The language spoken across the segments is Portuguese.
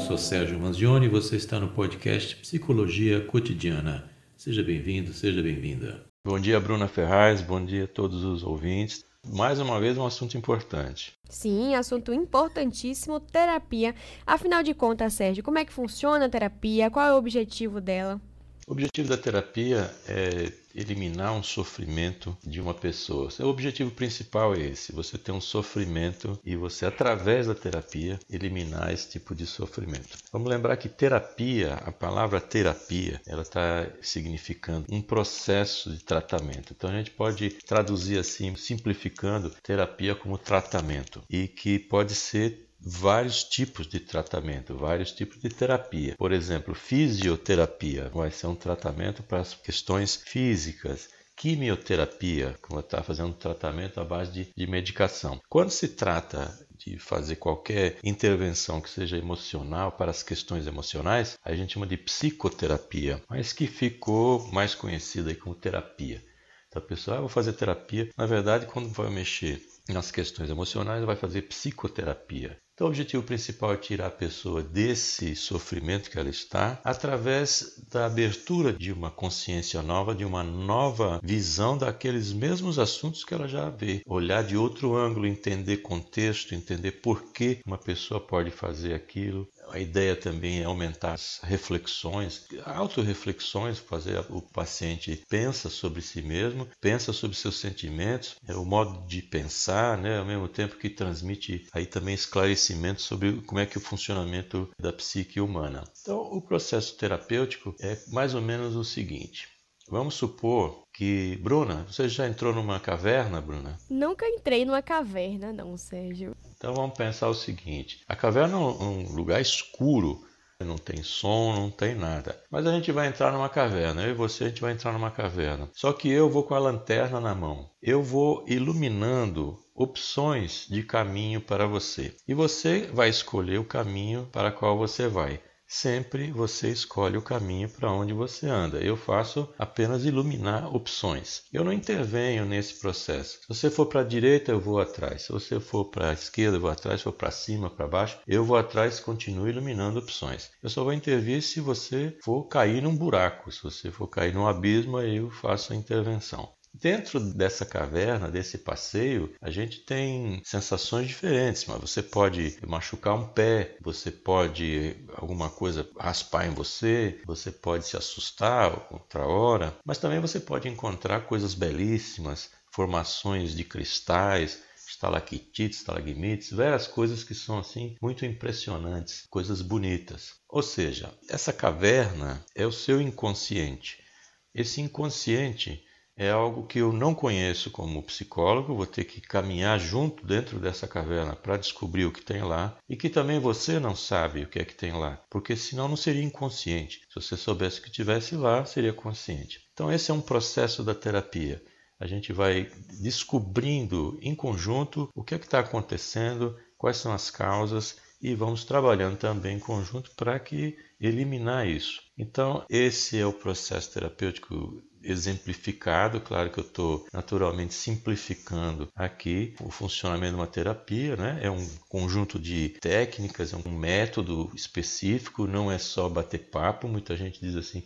sou Sérgio Manzioni e você está no podcast Psicologia Cotidiana. Seja bem-vindo, seja bem-vinda. Bom dia, Bruna Ferraz, bom dia a todos os ouvintes. Mais uma vez, um assunto importante. Sim, assunto importantíssimo, terapia. Afinal de contas, Sérgio, como é que funciona a terapia? Qual é o objetivo dela? O objetivo da terapia é eliminar um sofrimento de uma pessoa. O objetivo principal é esse: você ter um sofrimento e você, através da terapia, eliminar esse tipo de sofrimento. Vamos lembrar que terapia, a palavra terapia, ela está significando um processo de tratamento. Então a gente pode traduzir assim, simplificando, terapia como tratamento e que pode ser vários tipos de tratamento, vários tipos de terapia. Por exemplo, fisioterapia vai ser um tratamento para as questões físicas. Quimioterapia, como está fazendo um tratamento à base de, de medicação. Quando se trata de fazer qualquer intervenção que seja emocional para as questões emocionais, a gente chama de psicoterapia, mas que ficou mais conhecida como terapia. Então a pessoa, ah, vou fazer terapia. Na verdade, quando vai mexer nas questões emocionais, vai fazer psicoterapia. Então, o objetivo principal é tirar a pessoa desse sofrimento que ela está através da abertura de uma consciência nova, de uma nova visão daqueles mesmos assuntos que ela já vê. Olhar de outro ângulo, entender contexto, entender por que uma pessoa pode fazer aquilo, a ideia também é aumentar as reflexões, autorreflexões, fazer o paciente pensa sobre si mesmo, pensa sobre seus sentimentos, é o modo de pensar, né, ao mesmo tempo que transmite aí também esclarecimento sobre como é que é o funcionamento da psique humana. Então, o processo terapêutico é mais ou menos o seguinte: Vamos supor que. Bruna, você já entrou numa caverna, Bruna? Nunca entrei numa caverna, não, Sérgio. Então vamos pensar o seguinte: a caverna é um lugar escuro, não tem som, não tem nada. Mas a gente vai entrar numa caverna, eu e você a gente vai entrar numa caverna. Só que eu vou com a lanterna na mão. Eu vou iluminando opções de caminho para você. E você vai escolher o caminho para qual você vai sempre você escolhe o caminho para onde você anda. Eu faço apenas iluminar opções. Eu não intervenho nesse processo. Se você for para a direita, eu vou atrás. Se você for para a esquerda, eu vou atrás. Se for para cima, para baixo, eu vou atrás e continuo iluminando opções. Eu só vou intervir se você for cair num buraco. Se você for cair num abismo, eu faço a intervenção. Dentro dessa caverna, desse passeio, a gente tem sensações diferentes, mas você pode machucar um pé, você pode alguma coisa raspar em você, você pode se assustar outra hora, mas também você pode encontrar coisas belíssimas, formações de cristais, estalactites, estalagmites, várias coisas que são assim muito impressionantes, coisas bonitas. Ou seja, essa caverna é o seu inconsciente. Esse inconsciente é algo que eu não conheço como psicólogo, vou ter que caminhar junto dentro dessa caverna para descobrir o que tem lá e que também você não sabe o que é que tem lá, porque senão não seria inconsciente. Se você soubesse o que tivesse lá, seria consciente. Então esse é um processo da terapia. A gente vai descobrindo em conjunto o que é que está acontecendo, quais são as causas e vamos trabalhando também em conjunto para que eliminar isso. Então esse é o processo terapêutico exemplificado, claro que eu estou naturalmente simplificando aqui o funcionamento de uma terapia, né? É um conjunto de técnicas, é um método específico, não é só bater papo. Muita gente diz assim: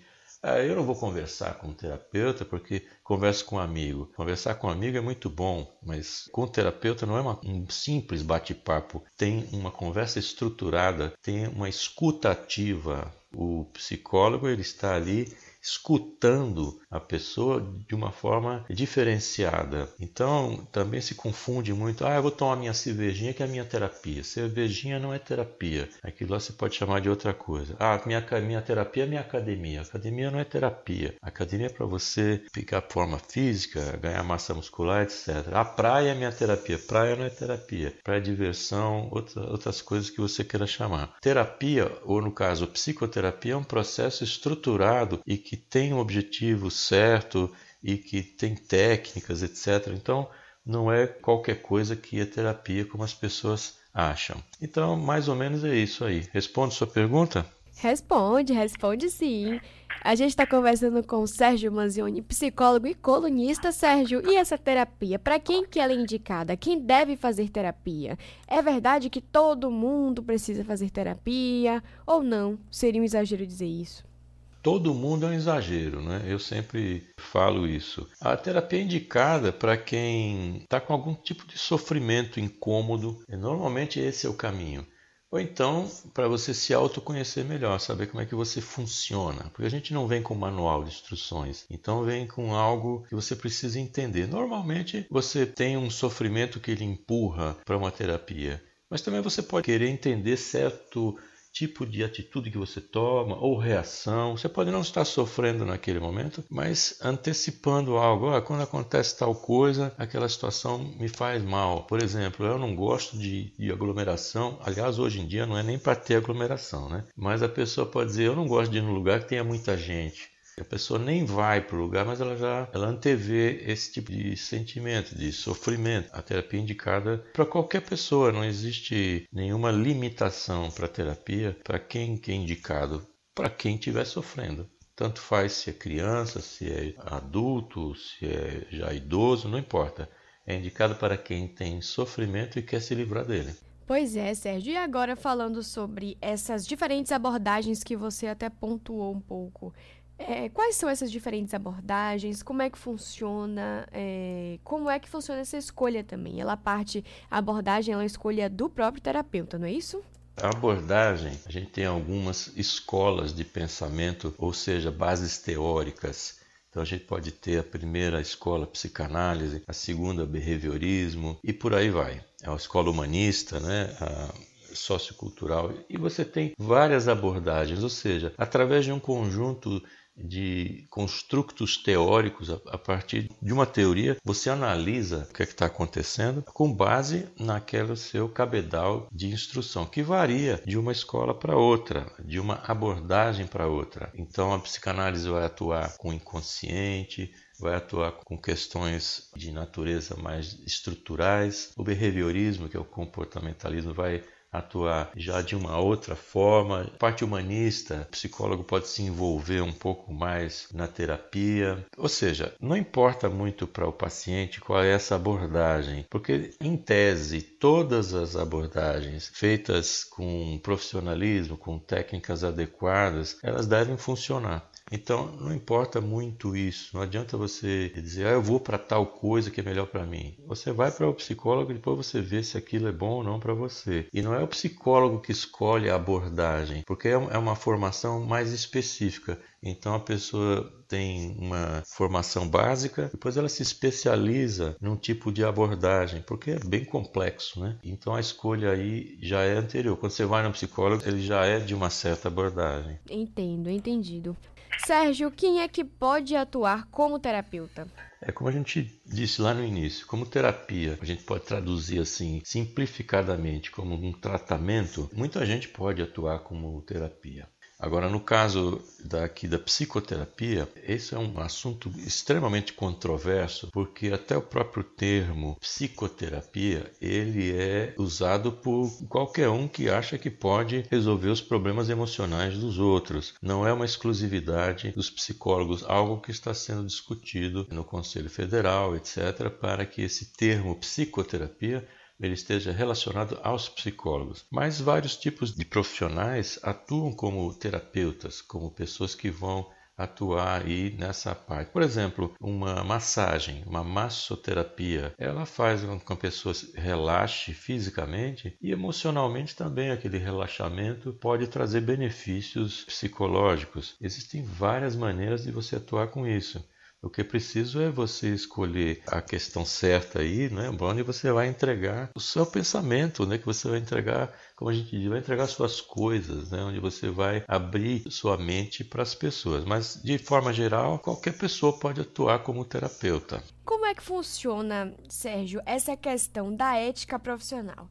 ah, eu não vou conversar com um terapeuta porque converso com um amigo. Conversar com um amigo é muito bom, mas com o terapeuta não é uma, um simples bate-papo. Tem uma conversa estruturada, tem uma escuta ativa. O psicólogo ele está ali escutando a pessoa de uma forma diferenciada. Então também se confunde muito. Ah, eu vou tomar minha cervejinha que é a minha terapia. Cervejinha não é terapia. Aquilo lá você pode chamar de outra coisa. Ah, minha, minha terapia é minha academia. Academia não é terapia. Academia é para você ficar forma física, ganhar massa muscular, etc. A praia é minha terapia. Praia não é terapia. Praia é diversão, outra, outras coisas que você queira chamar. Terapia, ou no caso psicoterapia, é um processo estruturado e que que tem um objetivo certo e que tem técnicas, etc. Então, não é qualquer coisa que é terapia como as pessoas acham. Então, mais ou menos é isso aí. Responde sua pergunta? Responde, responde sim. A gente está conversando com Sérgio Manzioni, psicólogo e colunista. Sérgio, e essa terapia? Para quem que ela é indicada? Quem deve fazer terapia? É verdade que todo mundo precisa fazer terapia ou não? Seria um exagero dizer isso? Todo mundo é um exagero, né? Eu sempre falo isso. A terapia é indicada para quem está com algum tipo de sofrimento incômodo. E normalmente esse é o caminho. Ou então, para você se autoconhecer melhor, saber como é que você funciona. Porque a gente não vem com manual de instruções, então vem com algo que você precisa entender. Normalmente, você tem um sofrimento que ele empurra para uma terapia, mas também você pode querer entender certo tipo de atitude que você toma ou reação. Você pode não estar sofrendo naquele momento, mas antecipando algo. Ah, quando acontece tal coisa, aquela situação me faz mal. Por exemplo, eu não gosto de, de aglomeração. Aliás, hoje em dia não é nem para ter aglomeração, né? Mas a pessoa pode dizer: eu não gosto de ir num lugar que tenha muita gente. A pessoa nem vai para o lugar, mas ela já ela antevê esse tipo de sentimento, de sofrimento. A terapia é indicada para qualquer pessoa, não existe nenhuma limitação para a terapia para quem que é indicado, para quem estiver sofrendo. Tanto faz se é criança, se é adulto, se é já idoso, não importa. É indicado para quem tem sofrimento e quer se livrar dele. Pois é, Sérgio. E agora falando sobre essas diferentes abordagens que você até pontuou um pouco. É, quais são essas diferentes abordagens? Como é que funciona? É, como é que funciona essa escolha também? Ela parte, a abordagem ela é escolha do próprio terapeuta, não é isso? A abordagem, a gente tem algumas escolas de pensamento, ou seja, bases teóricas. Então a gente pode ter a primeira escola psicanálise, a segunda behaviorismo e por aí vai. É a escola humanista, né? A sociocultural e você tem várias abordagens, ou seja, através de um conjunto de construtos teóricos a, partir de uma teoria, você analisa o que é está acontecendo com base naquele seu cabedal de instrução, que varia de uma escola para outra, de uma abordagem para outra. Então a psicanálise vai atuar com o inconsciente, vai atuar com questões de natureza mais estruturais. O behaviorismo, que é o comportamentalismo, vai atuar já de uma outra forma. Parte humanista, o psicólogo pode se envolver um pouco mais na terapia. Ou seja, não importa muito para o paciente qual é essa abordagem, porque em tese todas as abordagens feitas com profissionalismo, com técnicas adequadas, elas devem funcionar. Então, não importa muito isso. Não adianta você dizer, ah, eu vou para tal coisa que é melhor para mim. Você vai para o psicólogo e depois você vê se aquilo é bom ou não para você. E não é o psicólogo que escolhe a abordagem, porque é, é uma formação mais específica. Então, a pessoa tem uma formação básica, depois ela se especializa num tipo de abordagem, porque é bem complexo, né? Então a escolha aí já é anterior. Quando você vai no psicólogo, ele já é de uma certa abordagem. Entendo, entendido. Sérgio, quem é que pode atuar como terapeuta? É como a gente disse lá no início, como terapia, a gente pode traduzir assim, simplificadamente, como um tratamento, muita gente pode atuar como terapia. Agora, no caso daqui da psicoterapia, esse é um assunto extremamente controverso, porque até o próprio termo psicoterapia, ele é usado por qualquer um que acha que pode resolver os problemas emocionais dos outros. Não é uma exclusividade dos psicólogos, algo que está sendo discutido no Conselho Federal, etc., para que esse termo psicoterapia ele esteja relacionado aos psicólogos. Mas vários tipos de profissionais atuam como terapeutas, como pessoas que vão atuar aí nessa parte. Por exemplo, uma massagem, uma massoterapia, ela faz com que a pessoa relaxe fisicamente e emocionalmente também. Aquele relaxamento pode trazer benefícios psicológicos. Existem várias maneiras de você atuar com isso. O que é preciso é você escolher a questão certa aí, né, onde você vai entregar o seu pensamento, né, que você vai entregar, como a gente diz, vai entregar suas coisas, né, onde você vai abrir sua mente para as pessoas. Mas, de forma geral, qualquer pessoa pode atuar como terapeuta. Como é que funciona, Sérgio, essa questão da ética profissional?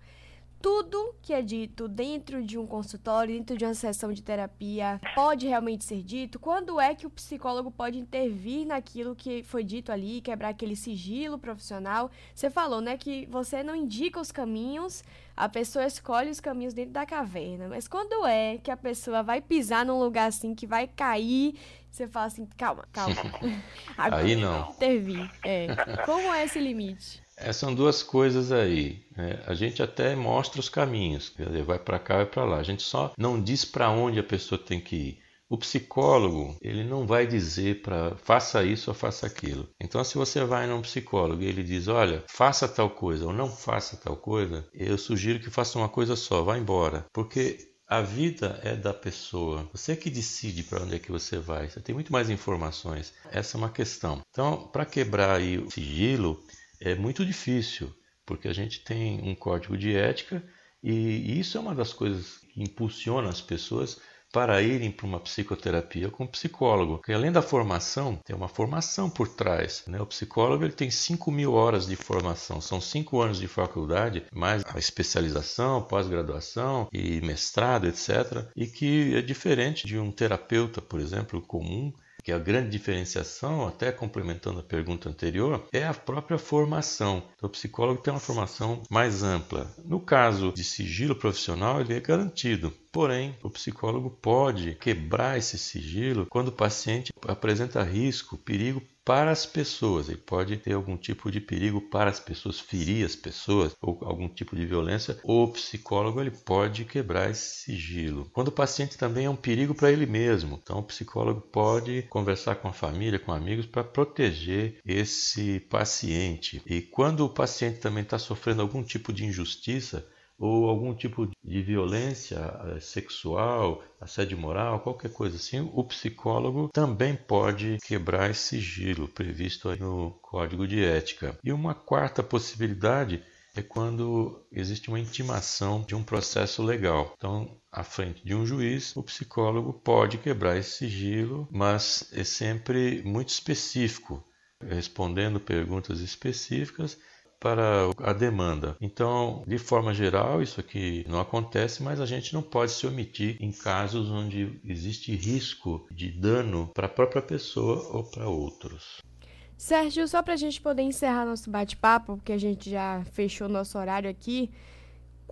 Tudo que é dito dentro de um consultório, dentro de uma sessão de terapia, pode realmente ser dito? Quando é que o psicólogo pode intervir naquilo que foi dito ali, quebrar aquele sigilo profissional? Você falou, né, que você não indica os caminhos, a pessoa escolhe os caminhos dentro da caverna. Mas quando é que a pessoa vai pisar num lugar assim que vai cair, você fala assim, calma, calma. Aí não. Intervir. É. Como é esse limite? É, são duas coisas aí. Né? A gente até mostra os caminhos, quer dizer, vai para cá, vai para lá. A gente só não diz para onde a pessoa tem que ir. O psicólogo, ele não vai dizer para faça isso ou faça aquilo. Então, se você vai num psicólogo e ele diz, olha, faça tal coisa ou não faça tal coisa, eu sugiro que faça uma coisa só, vá embora. Porque a vida é da pessoa. Você que decide para onde é que você vai. Você tem muito mais informações. Essa é uma questão. Então, para quebrar o sigilo, é muito difícil, porque a gente tem um código de ética e isso é uma das coisas que impulsiona as pessoas para irem para uma psicoterapia com um psicólogo. Porque além da formação, tem uma formação por trás. Né? O psicólogo ele tem 5 mil horas de formação, são 5 anos de faculdade, mais a especialização, pós-graduação e mestrado, etc. E que é diferente de um terapeuta, por exemplo, comum, que a grande diferenciação, até complementando a pergunta anterior, é a própria formação. Então, o psicólogo tem uma formação mais ampla. No caso de sigilo profissional, ele é garantido. Porém, o psicólogo pode quebrar esse sigilo quando o paciente apresenta risco, perigo para as pessoas. Ele pode ter algum tipo de perigo para as pessoas, ferir as pessoas ou algum tipo de violência. O psicólogo ele pode quebrar esse sigilo. Quando o paciente também é um perigo para ele mesmo, então o psicólogo pode conversar com a família, com amigos para proteger esse paciente. E quando o paciente também está sofrendo algum tipo de injustiça, ou algum tipo de violência eh, sexual, assédio moral, qualquer coisa assim, o psicólogo também pode quebrar esse sigilo previsto no Código de Ética. E uma quarta possibilidade é quando existe uma intimação de um processo legal. Então, à frente de um juiz, o psicólogo pode quebrar esse sigilo, mas é sempre muito específico, respondendo perguntas específicas para a demanda. Então, de forma geral, isso aqui não acontece, mas a gente não pode se omitir em casos onde existe risco de dano para a própria pessoa ou para outros. Sérgio, só para a gente poder encerrar nosso bate-papo, porque a gente já fechou nosso horário aqui,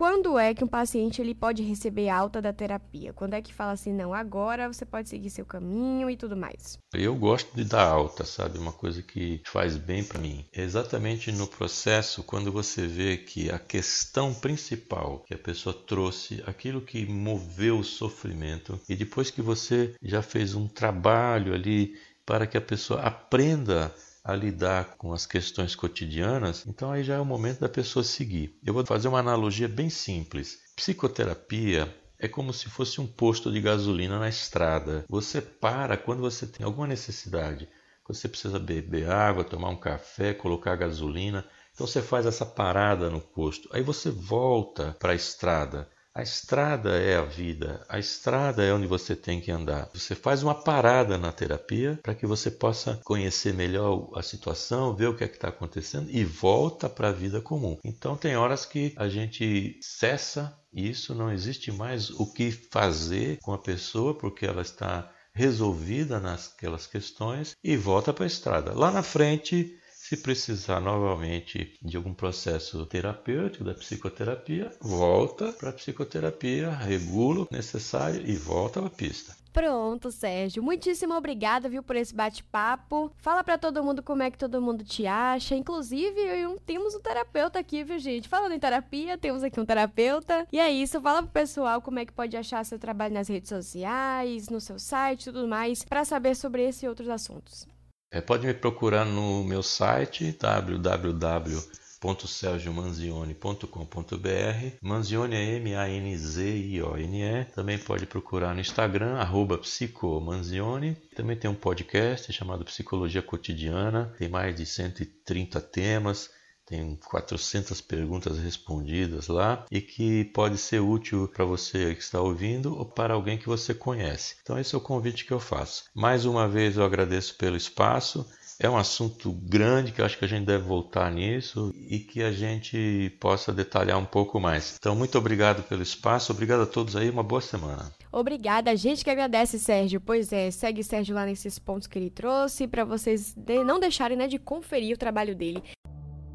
quando é que um paciente ele pode receber alta da terapia? Quando é que fala assim, não, agora você pode seguir seu caminho e tudo mais? Eu gosto de dar alta, sabe? Uma coisa que faz bem para mim. É exatamente no processo, quando você vê que a questão principal que a pessoa trouxe, aquilo que moveu o sofrimento, e depois que você já fez um trabalho ali para que a pessoa aprenda a lidar com as questões cotidianas, então aí já é o momento da pessoa seguir. Eu vou fazer uma analogia bem simples. Psicoterapia é como se fosse um posto de gasolina na estrada. Você para quando você tem alguma necessidade. Você precisa beber água, tomar um café, colocar gasolina. Então você faz essa parada no posto. Aí você volta para a estrada. A estrada é a vida, a estrada é onde você tem que andar. Você faz uma parada na terapia para que você possa conhecer melhor a situação, ver o que é que está acontecendo e volta para a vida comum. Então tem horas que a gente cessa isso, não existe mais o que fazer com a pessoa porque ela está resolvida naquelas questões e volta para a estrada. Lá na frente se precisar novamente de algum processo terapêutico, da psicoterapia, volta para a psicoterapia, regula o necessário e volta a pista. Pronto, Sérgio. Muitíssimo obrigada, viu, por esse bate-papo. Fala para todo mundo como é que todo mundo te acha. Inclusive, temos um terapeuta aqui, viu, gente? Falando em terapia, temos aqui um terapeuta. E é isso, fala pro pessoal como é que pode achar seu trabalho nas redes sociais, no seu site tudo mais, para saber sobre esse e outros assuntos. É, pode me procurar no meu site www.sergiomanzione.com.br Manzione é M-A-N-Z-I-O-N-E Também pode procurar no Instagram, arroba psicomanzione Também tem um podcast chamado Psicologia Cotidiana. Tem mais de 130 temas tem 400 perguntas respondidas lá e que pode ser útil para você que está ouvindo ou para alguém que você conhece. Então, esse é o convite que eu faço. Mais uma vez, eu agradeço pelo espaço. É um assunto grande que eu acho que a gente deve voltar nisso e que a gente possa detalhar um pouco mais. Então, muito obrigado pelo espaço, obrigado a todos aí, uma boa semana. Obrigada, a gente que agradece, Sérgio. Pois é, segue Sérgio lá nesses pontos que ele trouxe para vocês não deixarem né, de conferir o trabalho dele.